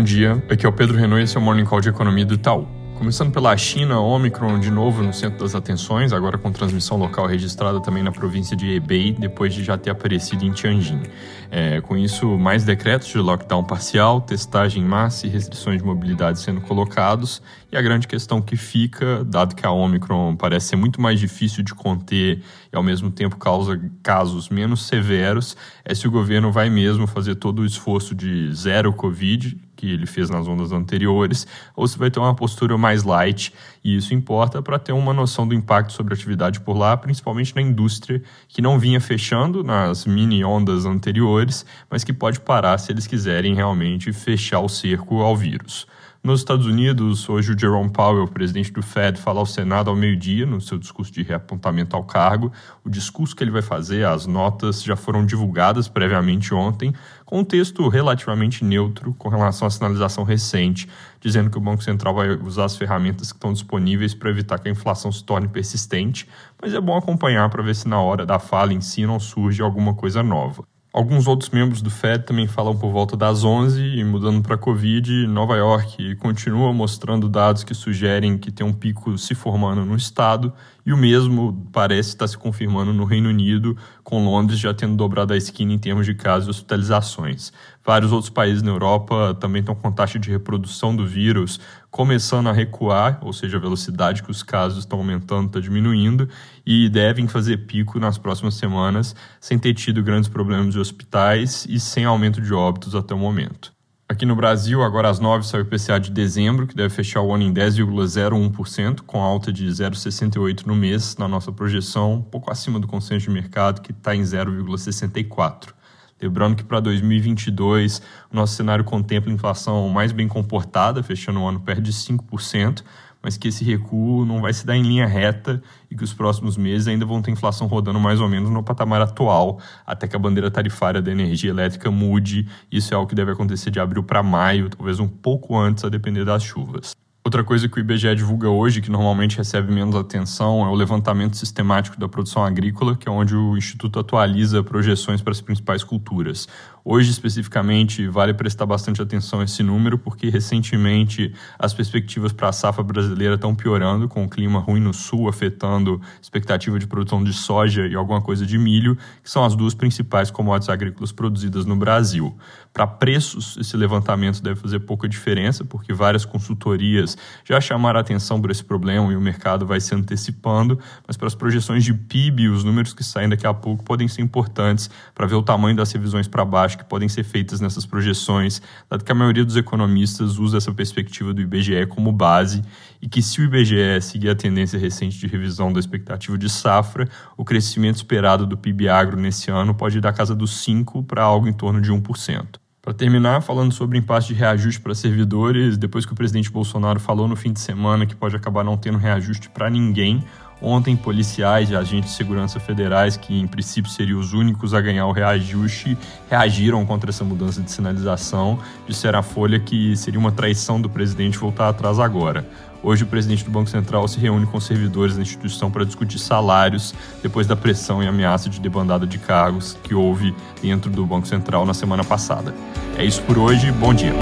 Bom dia, aqui é o Pedro Renault e esse é o Morning Call de Economia do Itaú. Começando pela China, Omicron de novo no centro das atenções, agora com transmissão local registrada também na província de Hebei, depois de já ter aparecido em Tianjin. É, com isso, mais decretos de lockdown parcial, testagem em massa e restrições de mobilidade sendo colocados. E a grande questão que fica, dado que a Omicron parece ser muito mais difícil de conter e ao mesmo tempo causa casos menos severos, é se o governo vai mesmo fazer todo o esforço de zero Covid que ele fez nas ondas anteriores, ou se vai ter uma postura mais light, e isso importa para ter uma noção do impacto sobre a atividade por lá, principalmente na indústria, que não vinha fechando nas mini ondas anteriores, mas que pode parar se eles quiserem realmente fechar o cerco ao vírus. Nos Estados Unidos, hoje o Jerome Powell, presidente do Fed, fala ao Senado ao meio-dia, no seu discurso de reapontamento ao cargo. O discurso que ele vai fazer, as notas já foram divulgadas previamente ontem, com um texto relativamente neutro com relação à sinalização recente, dizendo que o Banco Central vai usar as ferramentas que estão disponíveis para evitar que a inflação se torne persistente, mas é bom acompanhar para ver se na hora da fala em si não surge alguma coisa nova. Alguns outros membros do Fed também falam por volta das 11 e mudando para a Covid, Nova York continua mostrando dados que sugerem que tem um pico se formando no estado e o mesmo parece estar se confirmando no Reino Unido, com Londres já tendo dobrado a esquina em termos de casos e hospitalizações. Vários outros países na Europa também estão com taxa de reprodução do vírus começando a recuar, ou seja, a velocidade que os casos estão aumentando está diminuindo e devem fazer pico nas próximas semanas, sem ter tido grandes problemas de hospitais e sem aumento de óbitos até o momento. Aqui no Brasil, agora às 9 sai o IPCA de dezembro, que deve fechar o ano em 10,01%, com alta de 0,68% no mês, na nossa projeção, um pouco acima do consenso de mercado, que está em 0,64%. Lembrando que para 2022 o nosso cenário contempla inflação mais bem comportada, fechando o ano perto de 5%, mas que esse recuo não vai se dar em linha reta e que os próximos meses ainda vão ter inflação rodando mais ou menos no patamar atual, até que a bandeira tarifária da energia elétrica mude. Isso é algo que deve acontecer de abril para maio, talvez um pouco antes, a depender das chuvas. Outra coisa que o IBGE divulga hoje, que normalmente recebe menos atenção, é o levantamento sistemático da produção agrícola, que é onde o Instituto atualiza projeções para as principais culturas. Hoje, especificamente, vale prestar bastante atenção a esse número, porque recentemente as perspectivas para a safra brasileira estão piorando, com o clima ruim no sul afetando expectativa de produção de soja e alguma coisa de milho, que são as duas principais commodities agrícolas produzidas no Brasil. Para preços, esse levantamento deve fazer pouca diferença, porque várias consultorias já chamaram atenção por esse problema e o mercado vai se antecipando, mas para as projeções de PIB, os números que saem daqui a pouco podem ser importantes para ver o tamanho das revisões para baixo que podem ser feitas nessas projeções, dado que a maioria dos economistas usa essa perspectiva do IBGE como base e que se o IBGE seguir a tendência recente de revisão da expectativa de safra, o crescimento esperado do PIB agro nesse ano pode ir da casa dos 5 para algo em torno de 1%. Para terminar, falando sobre impasse de reajuste para servidores, depois que o presidente Bolsonaro falou no fim de semana que pode acabar não tendo reajuste para ninguém, Ontem, policiais e agentes de segurança federais, que em princípio seriam os únicos a ganhar o reajuste, reagiram contra essa mudança de sinalização. Disseram à Folha que seria uma traição do presidente voltar atrás agora. Hoje, o presidente do Banco Central se reúne com servidores da instituição para discutir salários depois da pressão e ameaça de debandada de cargos que houve dentro do Banco Central na semana passada. É isso por hoje, bom dia.